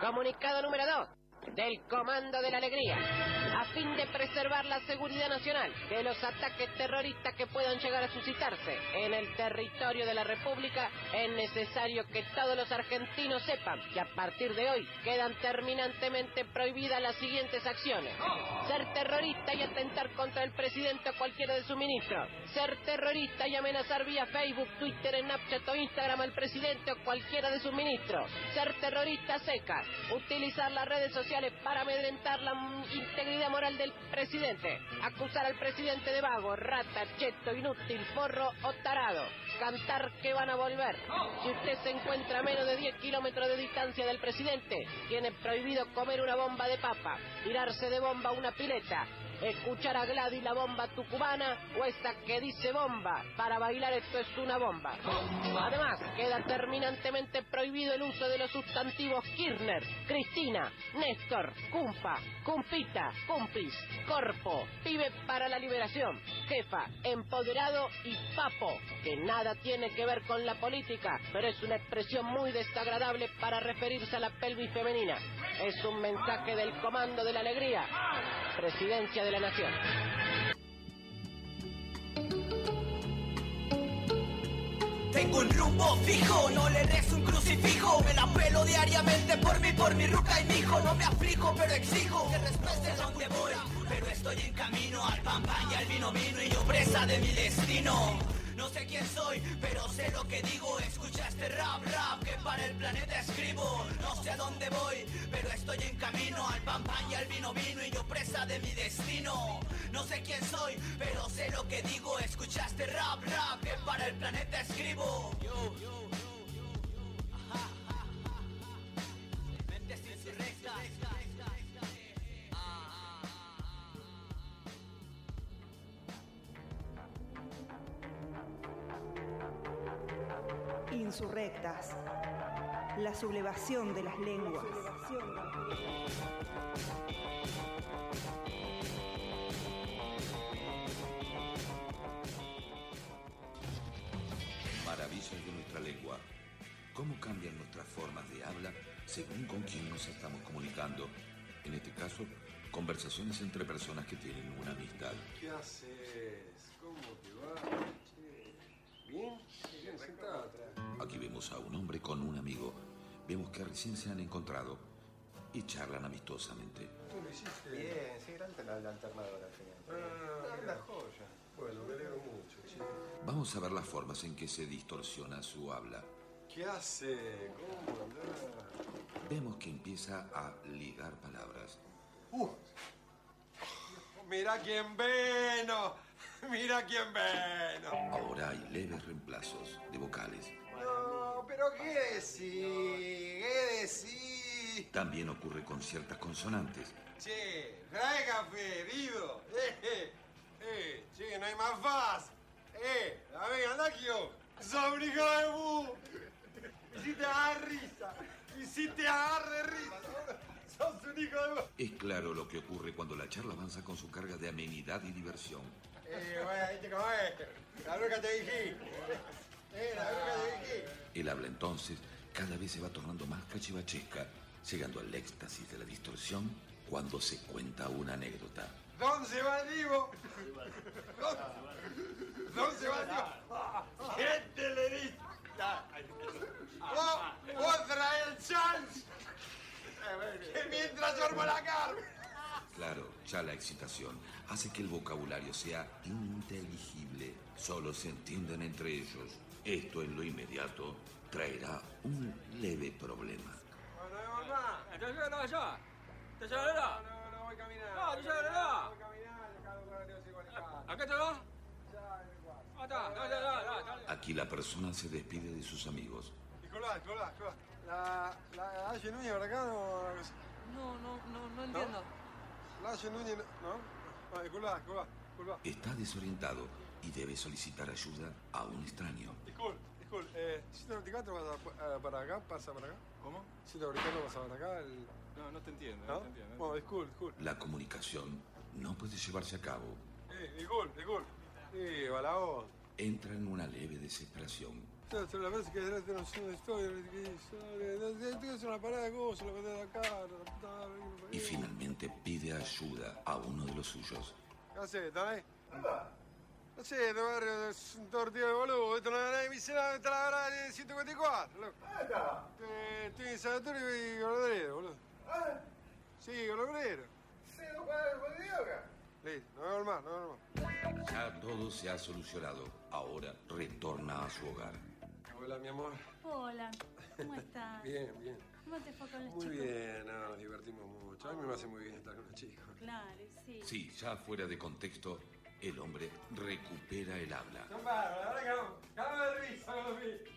Comunicado número 2 del Comando de la Alegría, fin de preservar la seguridad nacional de los ataques terroristas que puedan llegar a suscitarse en el territorio de la República, es necesario que todos los argentinos sepan que a partir de hoy quedan terminantemente prohibidas las siguientes acciones. Ser terrorista y atentar contra el presidente o cualquiera de sus ministros. Ser terrorista y amenazar vía Facebook, Twitter, Snapchat o Instagram al presidente o cualquiera de sus ministros. Ser terrorista seca. Utilizar las redes sociales para amedrentar la integridad del presidente. Acusar al presidente de vago, rata, cheto, inútil, forro o tarado. Cantar que van a volver. Si usted se encuentra a menos de 10 kilómetros de distancia del presidente, tiene prohibido comer una bomba de papa, tirarse de bomba una pileta, escuchar a Gladys la bomba tucumana o esta que dice bomba. Para bailar esto es una bomba. Además, queda terminantemente prohibido el uso de los sustantivos Kirchner, Cristina, Néstor, Cumpa, Cumpita, Cumpis, Corpo, Pibe para la Liberación, Jefa, Empoderado y Papo, que nada tiene que ver con la política, pero es una expresión muy desagradable para referirse a la pelvis femenina. Es un mensaje del Comando de la Alegría, Presidencia de Tengo un rumbo fijo, no le rezo un crucifijo. Me la pelo diariamente por mí, por mi ruca y mi hijo. No me aflijo, pero exijo que respeten donde voy Pero estoy en camino al pan pan y al vino vino Y yo presa de mi destino no sé quién soy, pero sé lo que digo. Escucha este rap, rap que para el planeta escribo. No sé a dónde voy, pero estoy en camino al pan pan y al vino vino y yo presa de mi destino. No sé quién soy, pero sé lo que digo. Escucha este rap, rap que para el planeta escribo. Yo, yo, Insurrectas. La sublevación de las lenguas. Maravillas de nuestra lengua. Cómo cambian nuestras formas de habla según con quién nos estamos comunicando. En este caso, conversaciones entre personas que tienen una amistad. ¿Qué haces? ¿Cómo te va? Che, ¿Bien? Bien, sentada atrás. Aquí vemos a un hombre con un amigo. Vemos que recién se han encontrado y charlan amistosamente. ¿Tú lo hiciste? Bien, sí, grande la, la alternadora al final. Ah, una joya. Bueno, me alegro mucho. Vamos a ver las formas en que se distorsiona su habla. ¿Qué hace? ¿Cómo andás? Vemos que empieza a ligar palabras. Uh. Mira quién veno. Mira quién veno. Ahora hay leves reemplazos de vocales. No, pero ¿qué decís? ¿Qué decís? También ocurre con ciertas consonantes. Che, trae café, Dido. Eh, eh, che, no hay más faz. Eh, a ver, anda aquí yo. ¡Sos un hijo de bu! Y si te agarra risa. Y si te agarra risa. Sos un hijo de. Es claro lo que ocurre cuando la charla avanza con su carga de amenidad y diversión. Eh, bueno, ¿viste cómo es? La bruja te dije. El habla entonces cada vez se va tornando más cachivachesca, llegando al éxtasis de la distorsión cuando se cuenta una anécdota. ¿Dónde se va el Divo? ¿Dónde, ¿Dónde se va el Divo? Gente le dice. ¡Oh, ¡Otra el chance! Que mientras yo la carne. Claro, ya la excitación hace que el vocabulario sea inteligible. Solo se entienden entre ellos. Esto en lo inmediato traerá un leve problema. No, no vemos más. Entonces yo no yo. ¿Te llevo No, la no, no voy caminando. No, yo ya no. Voy caminando, acá lo que tengo que ir a ¿A qué te vas? Ya, en mi cuarto. Ah. Aquí la persona se despide de sus amigos. Nicolás, Nicolás, Nicolás. La, la Núñez para acá no. No, no, no, no entiendo. La Aye Núñez. No, Nicolás, Nicolás, Nicolás. Está desorientado y debe solicitar ayuda a un extraño. Disculpe, disculpe. Eh, 194 pasa eh, para acá, pasa para acá. ¿Cómo? 194 pasa para acá. El... No, no te entiendo, no, ¿No? te entiendo. Bueno, disculpe, disculpe. La comunicación no puede llevarse a cabo. Eh, disculpe, disculpe. Sí, va la voz. Entra en una leve desesperación. La vez que delante no sé historia. Tienes una parada de cosas, la verdad acá, la puta madre, Y finalmente pide ayuda a uno de los suyos. ¿Qué haces? ¿Estás ahí? No sé, de barrio, es un tortillo de boludo. Esto no es nada de miserable, está la verdad de 154, loco. Eh, Estoy en San Antonio y Golondrero, boludo. Sí, Golondrero. Listo, no vemos más, no vemos más. Ya todo se ha solucionado. Ahora retorna a su hogar. Hola, mi amor. Hola, ¿cómo estás? Bien, bien. ¿Cómo te fue con los Muy chicos? bien, no, nos divertimos mucho. A mí me hace muy bien estar con los chicos. Claro, sí. Sí, ya fuera de contexto, el hombre recupera el habla,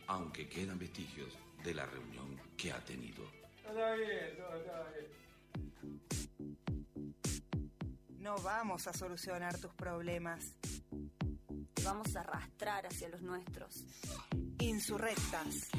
aunque quedan vestigios de la reunión que ha tenido. No vamos a solucionar tus problemas. Te vamos a arrastrar hacia los nuestros. Insurrectas.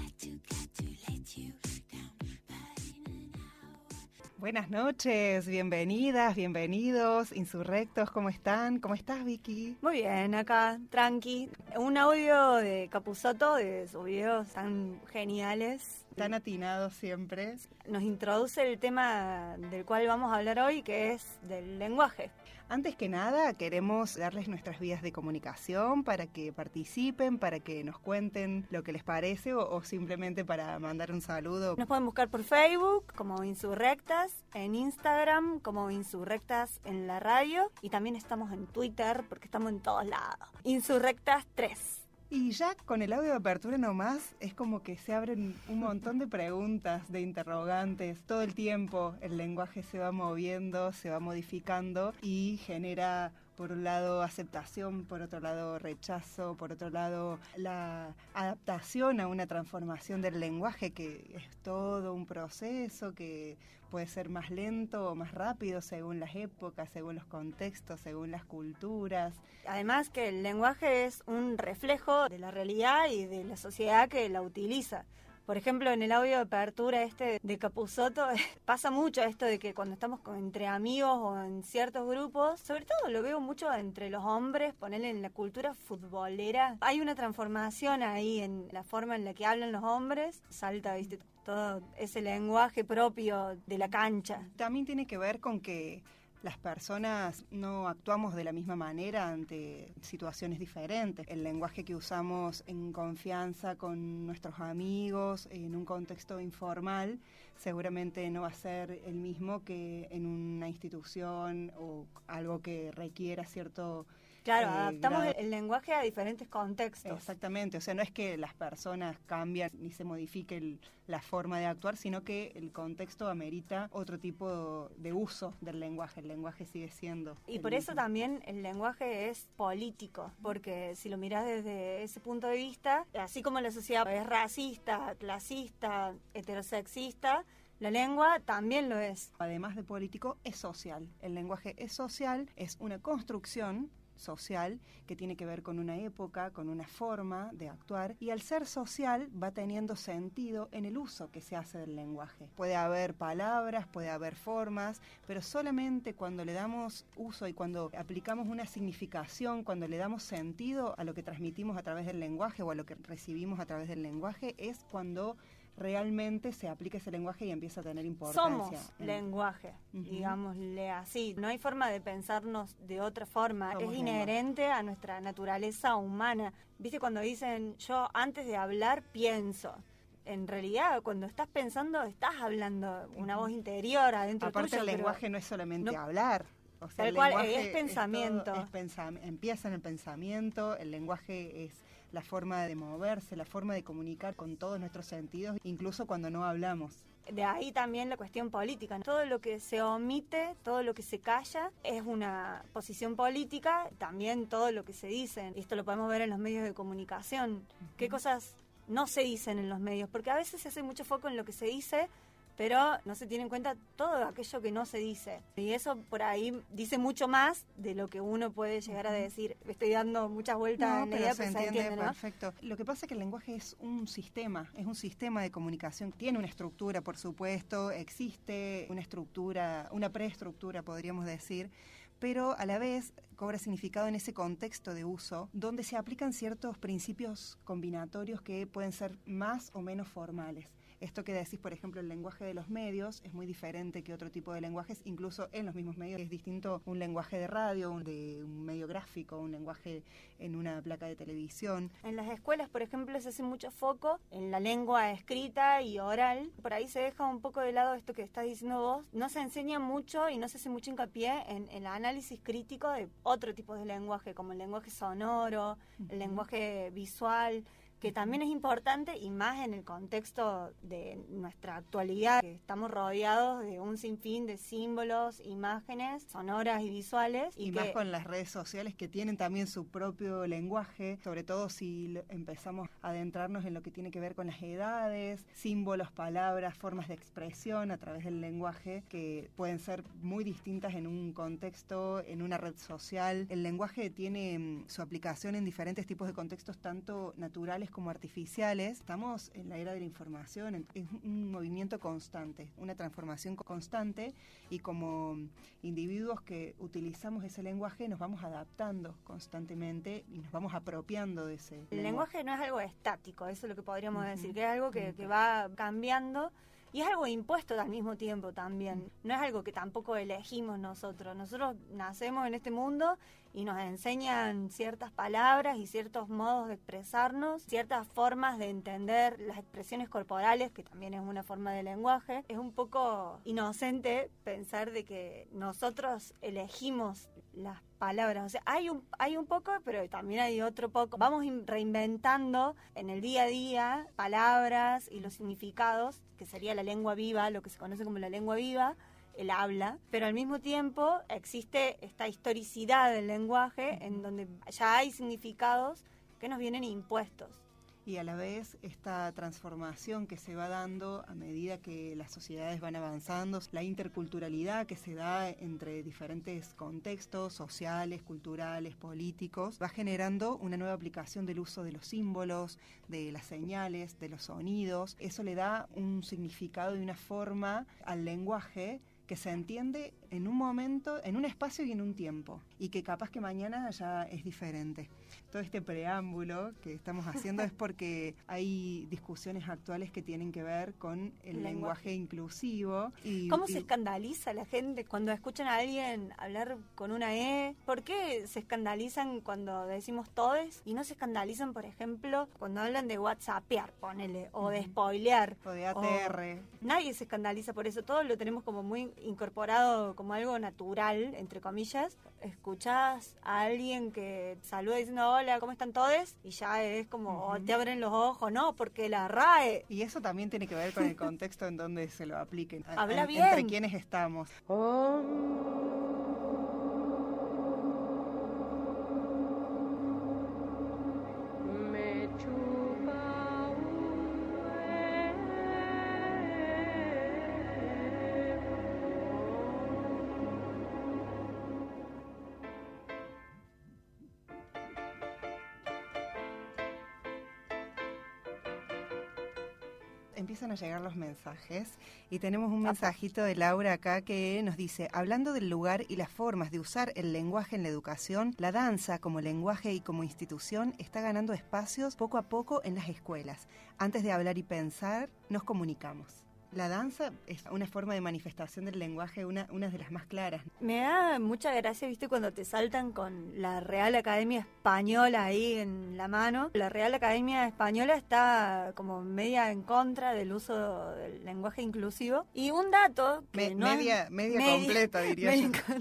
Buenas noches, bienvenidas, bienvenidos, insurrectos, ¿cómo están? ¿Cómo estás, Vicky? Muy bien, acá, tranqui. Un audio de Capuzoto, de sus videos tan geniales. Tan atinados siempre. Nos introduce el tema del cual vamos a hablar hoy, que es del lenguaje. Antes que nada, queremos darles nuestras vías de comunicación para que participen, para que nos cuenten lo que les parece o, o simplemente para mandar un saludo. Nos pueden buscar por Facebook como Insurrectas, en Instagram como Insurrectas en la radio y también estamos en Twitter porque estamos en todos lados. Insurrectas 3. Y ya con el audio de apertura nomás, es como que se abren un montón de preguntas, de interrogantes. Todo el tiempo el lenguaje se va moviendo, se va modificando y genera, por un lado, aceptación, por otro lado, rechazo, por otro lado, la adaptación a una transformación del lenguaje, que es todo un proceso que puede ser más lento o más rápido según las épocas, según los contextos, según las culturas. Además que el lenguaje es un reflejo de la realidad y de la sociedad que la utiliza. Por ejemplo, en el audio de apertura este de Capuzoto pasa mucho esto de que cuando estamos entre amigos o en ciertos grupos, sobre todo lo veo mucho entre los hombres, ponerle en la cultura futbolera, hay una transformación ahí en la forma en la que hablan los hombres, salta, viste, todo ese lenguaje propio de la cancha. También tiene que ver con que las personas no actuamos de la misma manera ante situaciones diferentes. El lenguaje que usamos en confianza con nuestros amigos, en un contexto informal, seguramente no va a ser el mismo que en una institución o algo que requiera cierto... Claro, eh, adaptamos grado- el, lenguaje a diferentes contextos. Exactamente, o sea, no es que las personas cambian ni se modifique el- la forma de actuar, sino que el contexto amerita otro tipo de uso del lenguaje. El lenguaje sigue siendo. Y por eso también el lenguaje es político, porque si lo miras desde ese punto de vista, así como la sociedad es racista, clasista, heterosexista, la lengua también lo es. Además de político, es social. El lenguaje es social, es una construcción social que tiene que ver con una época, con una forma de actuar y al ser social va teniendo sentido en el uso que se hace del lenguaje. Puede haber palabras, puede haber formas, pero solamente cuando le damos uso y cuando aplicamos una significación, cuando le damos sentido a lo que transmitimos a través del lenguaje o a lo que recibimos a través del lenguaje es cuando realmente se aplica ese lenguaje y empieza a tener importancia. Somos en- lenguaje, digámosle así. No hay forma de pensarnos de otra forma. Somos es inherente a nuestra naturaleza humana. ¿Viste cuando dicen yo antes de hablar pienso? En realidad, cuando estás pensando, estás hablando una voz interior adentro Aparte tuyo, el lenguaje no es solamente no- hablar. O sea, el cual, lenguaje es pensamiento. todo- es pensam- empieza en el pensamiento, el lenguaje es la forma de moverse, la forma de comunicar con todos nuestros sentidos, incluso cuando no hablamos. De ahí también la cuestión política. Todo lo que se omite, todo lo que se calla, es una posición política. También todo lo que se dice. Y esto lo podemos ver en los medios de comunicación. ¿Qué cosas no se dicen en los medios? Porque a veces se hace mucho foco en lo que se dice, pero no se tiene en cuenta todo aquello que no se dice. Y eso por ahí dice mucho más de lo que uno puede llegar a decir. Estoy dando muchas vueltas No, en la pero idea, se se entiende entiende, ¿no? perfecto. Lo que pasa es que el lenguaje es un sistema, es un sistema de comunicación. Tiene una estructura, por supuesto, existe una estructura, una preestructura, podríamos decir, pero a la vez cobra significado en ese contexto de uso donde se aplican ciertos principios combinatorios que pueden ser más o menos formales. Esto que decís, por ejemplo, el lenguaje de los medios es muy diferente que otro tipo de lenguajes, incluso en los mismos medios es distinto un lenguaje de radio, un de un medio gráfico, un lenguaje en una placa de televisión. En las escuelas, por ejemplo, se hace mucho foco en la lengua escrita y oral. Por ahí se deja un poco de lado esto que estás diciendo vos. No se enseña mucho y no se hace mucho hincapié en, en el análisis crítico de otro tipo de lenguaje, como el lenguaje sonoro, el lenguaje visual que también es importante y más en el contexto de nuestra actualidad, que estamos rodeados de un sinfín de símbolos, imágenes sonoras y visuales. Y, Y, más con las redes sociales que tienen también su propio lenguaje, sobre todo si empezamos a adentrarnos en lo que tiene que ver con las edades, símbolos, palabras, formas de expresión a través del lenguaje que pueden ser muy distintas en un contexto, en una red social. El lenguaje tiene mm, su aplicación en diferentes tipos de contextos, tanto naturales como artificiales. Estamos en la era de la información, es un movimiento constante, una transformación constante y como individuos que utilizamos ese lenguaje nos vamos adaptando constantemente y nos vamos apropiando de ese el lenguaje no es algo estático, eso es lo que podríamos decir, que es algo que, que va cambiando. Y es algo impuesto al mismo tiempo también. No es algo que tampoco elegimos nosotros. Nosotros nacemos en este mundo y nos enseñan ciertas palabras y ciertos modos de expresarnos, ciertas formas de entender las expresiones corporales, que también es una forma de lenguaje. Es un poco inocente pensar de que nosotros elegimos las palabras. O sea, hay un, hay un poco, pero también hay otro poco. Vamos in- reinventando en el día a día palabras y los significados, que sería la lengua viva, lo que se conoce como la lengua viva, el habla, pero al mismo tiempo existe esta historicidad del lenguaje en donde ya hay significados que nos vienen impuestos. y a la vez esta transformación que se va dando a medida que las sociedades van avanzando, la interculturalidad que se da entre diferentes contextos sociales, culturales, políticos, va generando una nueva aplicación del uso de los símbolos, de las señales, de los sonidos. Eso le da un significado y una forma al lenguaje que se entiende en un momento, en un espacio y en un tiempo, y que capaz que mañana ya es diferente. Todo este preámbulo que estamos haciendo es porque hay discusiones actuales que tienen que ver con el Lenguaje. lenguaje inclusivo. Y, ¿Cómo y- se escandaliza la gente cuando escuchan a alguien hablar con una E? ¿Por qué se escandalizan cuando decimos todes y no se escandalizan, por ejemplo, cuando hablan de WhatsAppear, ponele, o de spoilear? o de ATR. Nadie se escandaliza por eso, todos lo tenemos como muy incorporado como algo natural, entre comillas. Escuchás a alguien que saluda diciendo hola, ¿cómo están todos? Y ya es como, oh, te abren los ojos, no, porque la RAE Y eso también tiene que ver con el contexto en donde se lo apliquen. Habla a- bien. Entre quienes estamos. Me los mensajes y tenemos un mensajito de Laura acá que nos dice, hablando del lugar y las formas de usar el lenguaje en la educación, la danza como lenguaje y como institución está ganando espacios poco a poco en las escuelas. Antes de hablar y pensar, nos comunicamos. La danza es una forma de manifestación del lenguaje, una, una de las más claras. Me da mucha gracia, viste, cuando te saltan con la Real Academia Española ahí en la mano. La Real Academia Española está como media en contra del uso del lenguaje inclusivo. Y un dato que Me- no es- media- media completa, diría media yo.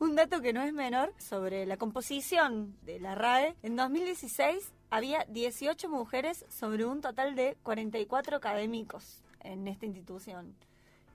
Un dato que no es menor sobre la composición de la RAE. En 2016 había 18 mujeres sobre un total de 44 académicos en esta institución.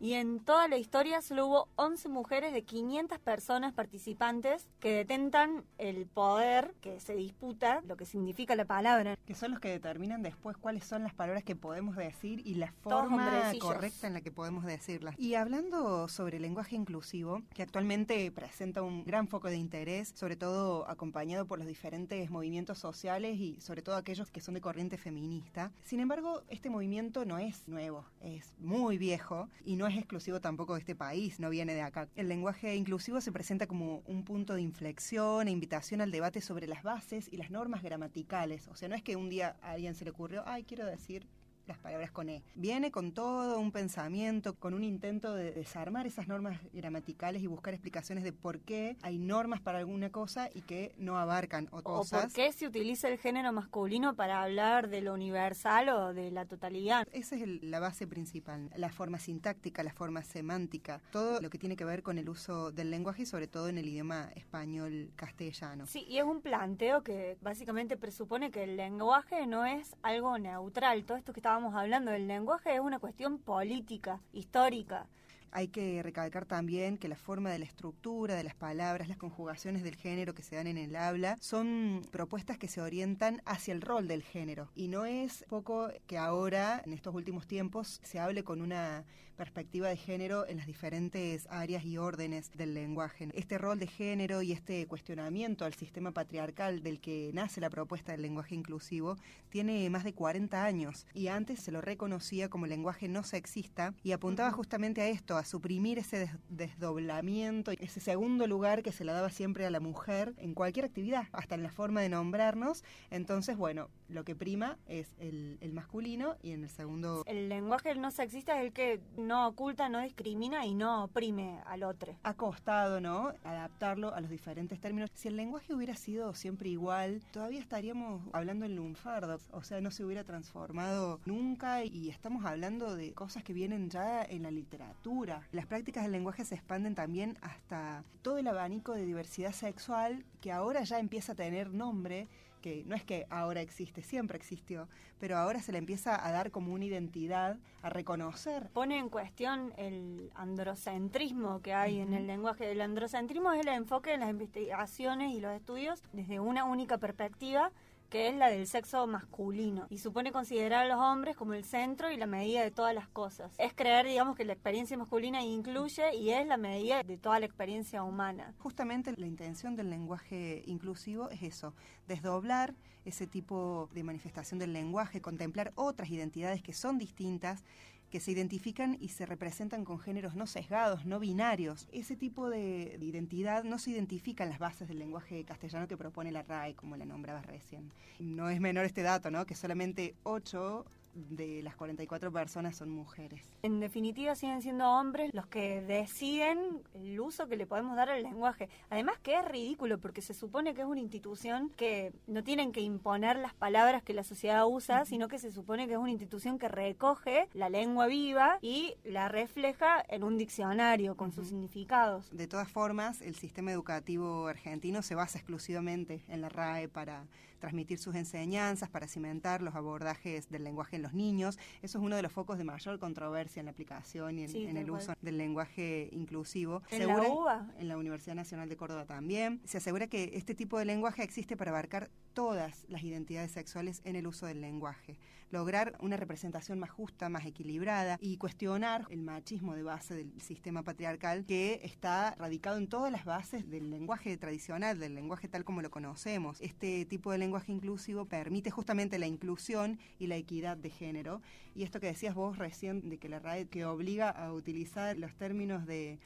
Y en toda la historia solo hubo 11 mujeres de 500 personas participantes que detentan el poder que se disputa, lo que significa la palabra. Que son los que determinan después cuáles son las palabras que podemos decir y la forma correcta en la que podemos decirlas. Y hablando sobre el lenguaje inclusivo, que actualmente presenta un gran foco de interés, sobre todo acompañado por los diferentes movimientos sociales y sobre todo aquellos que son de corriente feminista. Sin embargo, este movimiento no es nuevo, es muy viejo y no exclusivo tampoco de este país, no viene de acá. El lenguaje inclusivo se presenta como un punto de inflexión e invitación al debate sobre las bases y las normas gramaticales. O sea, no es que un día a alguien se le ocurrió, ay, quiero decir las palabras con E. Viene con todo un pensamiento, con un intento de desarmar esas normas gramaticales y buscar explicaciones de por qué hay normas para alguna cosa y que no abarcan otras O cosas. por qué se utiliza el género masculino para hablar de lo universal o de la totalidad. Esa es el- la base principal, la forma sintáctica, la forma semántica, todo lo que tiene que ver con el uso del lenguaje y sobre todo en el idioma español castellano. Sí, y es un planteo que básicamente presupone que el lenguaje no es algo neutral. Todo esto que estábamos hablando del lenguaje es una cuestión política, histórica. Hay que recalcar también que la forma de la estructura de las palabras, las conjugaciones del género que se dan en el habla, son propuestas que se orientan hacia el rol del género. Y no es poco que ahora, en estos últimos tiempos, se hable con una perspectiva de género en las diferentes áreas y órdenes del lenguaje. Este rol de género y este cuestionamiento al sistema patriarcal del que nace la propuesta del lenguaje inclusivo tiene más de 40 años y antes se lo reconocía como lenguaje no sexista y apuntaba justamente a esto, suprimir ese des- desdoblamiento, ese segundo lugar que se le daba siempre a la mujer en cualquier actividad, hasta en la forma de nombrarnos. Entonces, bueno, lo que prima es el, el masculino y en el segundo El lenguaje no sexista es el que no oculta, no discrimina y no oprime al otro. ha costado, ¿no? Adaptarlo a los diferentes términos. Si el lenguaje hubiera sido siempre igual, todavía estaríamos hablando en lunfardo, o sea, no se hubiera transformado nunca y estamos hablando de cosas que vienen ya en la literatura. Las prácticas del lenguaje se expanden también hasta todo el abanico de diversidad sexual que ahora ya empieza a tener nombre que no es que ahora existe, siempre existió, pero ahora se le empieza a dar como una identidad, a reconocer Pone en cuestión el androcentrismo que hay en el lenguaje. El androcentrismo es el enfoque en las investigaciones y los estudios desde una única perspectiva que es la del sexo masculino y supone considerar a los hombres como el centro y la medida de todas las cosas. Es creer, digamos, que la experiencia masculina incluye y es la medida de toda la experiencia humana. Justamente la intención del lenguaje inclusivo es eso, desdoblar ese tipo de manifestación del lenguaje, contemplar otras identidades que son distintas, que se identifican y se representan con géneros no sesgados, no binarios. Ese tipo de de identidad no se identifica en las bases del lenguaje castellano que propone la RAE, como la nombrabas recién. No es menor este dato, ¿no? Que solamente 8 de las 44 personas son mujeres. En definitiva, siguen siendo hombres los que deciden el uso que le podemos dar al lenguaje. Además que es ridículo porque se supone que es una institución que no tienen que imponer las palabras que la sociedad usa, sino que se supone que es una institución que recoge la lengua viva y la refleja en un diccionario con sus significados. De todas formas, el sistema educativo argentino se basa exclusivamente en la RAE para transmitir sus enseñanzas, para cimentar los abordajes del lenguaje en los niños. Eso es uno de los focos de mayor controversia en la aplicación y en, Sí, en tal el uso del lenguaje inclusivo. ¿En la UBA? En la Universidad Nacional de Córdoba también. Se asegura que este tipo de lenguaje existe para abarcar todas las identidades sexuales en el uso del lenguaje. Lograr una representación más justa, más equilibrada y cuestionar el machismo de base del sistema patriarcal que está radicado en todas las bases del lenguaje tradicional, del lenguaje tal como lo conocemos. Este tipo de lenguaje inclusivo permite justamente la inclusión y la equidad de género. Y esto que decías vos recién de que la RAE que obliga a utilizar los términos de,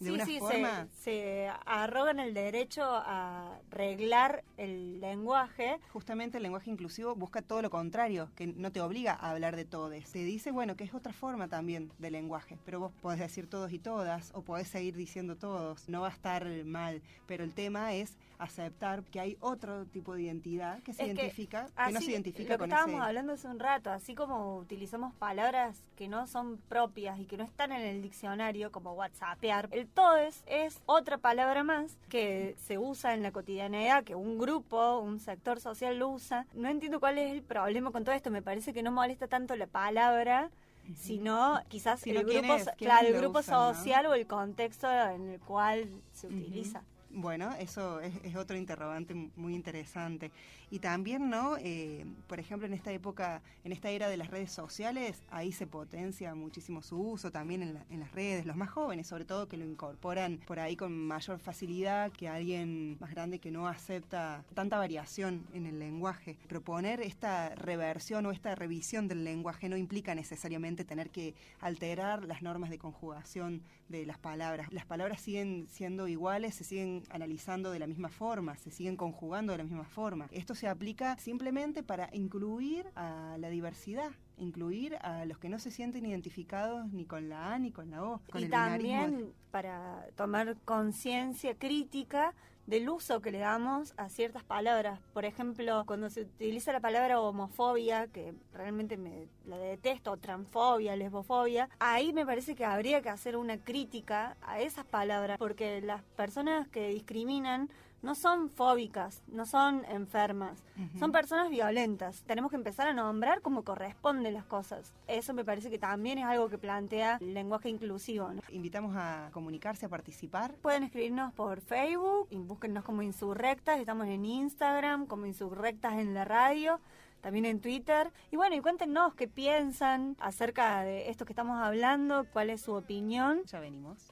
de sí, una sí, forma... se, se arrogan el derecho a reglar el lenguaje Justamente el lenguaje inclusivo busca todo lo contrario, que no te obliga a hablar de todes. Te dice, bueno, que es otra forma también de lenguaje, pero vos podés decir todos y todas, o podés seguir diciendo todos, no va a estar mal, pero el tema es aceptar que hay otro tipo de identidad que se Es que identifica, que, así, no se identifica lo que con estábamos ese... hablando hace un rato, así como utilizamos palabras que no son propias y que no están en el diccionario, como whatsappear, el todes es otra palabra más que se usa en la cotidianeidad, que un grupo, un sector social lo usa. No entiendo cuál es el problema con todo esto, me parece que no molesta tanto la palabra, sino quizás Sino el grupo, claro, el grupo social o el contexto en el cual se utiliza. Bueno, eso es, es otro interrogante muy interesante. Y también, ¿no? Eh, por ejemplo, en esta época, en esta era de las redes sociales, ahí se potencia muchísimo su uso también en, la- en las redes, los más jóvenes, sobre todo, que lo incorporan por ahí con mayor facilidad que alguien más grande que no acepta tanta variación en el lenguaje. Proponer esta reversión o esta revisión del lenguaje no implica necesariamente tener que alterar las normas de conjugación de las palabras. Las palabras siguen siendo iguales, se siguen analizando de la misma forma, se siguen conjugando de la misma forma. Esto se aplica simplemente para incluir a la diversidad, incluir a los que no se sienten identificados ni con la A ni con la O. Con y el binarismo de- también para tomar conciencia crítica del uso que le damos a ciertas palabras. Por ejemplo, cuando se utiliza la palabra homofobia, que realmente me la detesto, transfobia, lesbofobia, ahí me parece que habría que hacer una crítica a esas palabras, porque las personas que discriminan no son fóbicas, no son enfermas, son personas violentas. Tenemos que empezar a nombrar como corresponden las cosas. Eso me parece que también es algo que plantea el lenguaje inclusivo. ¿no? Invitamos a comunicarse, a participar. Pueden escribirnos por Facebook y búsquennos como Insurrectas. Estamos en Instagram como Insurrectas en la radio. También en Twitter. Y bueno, y cuéntenos qué piensan acerca de esto que estamos hablando, cuál es su opinión. Ya venimos.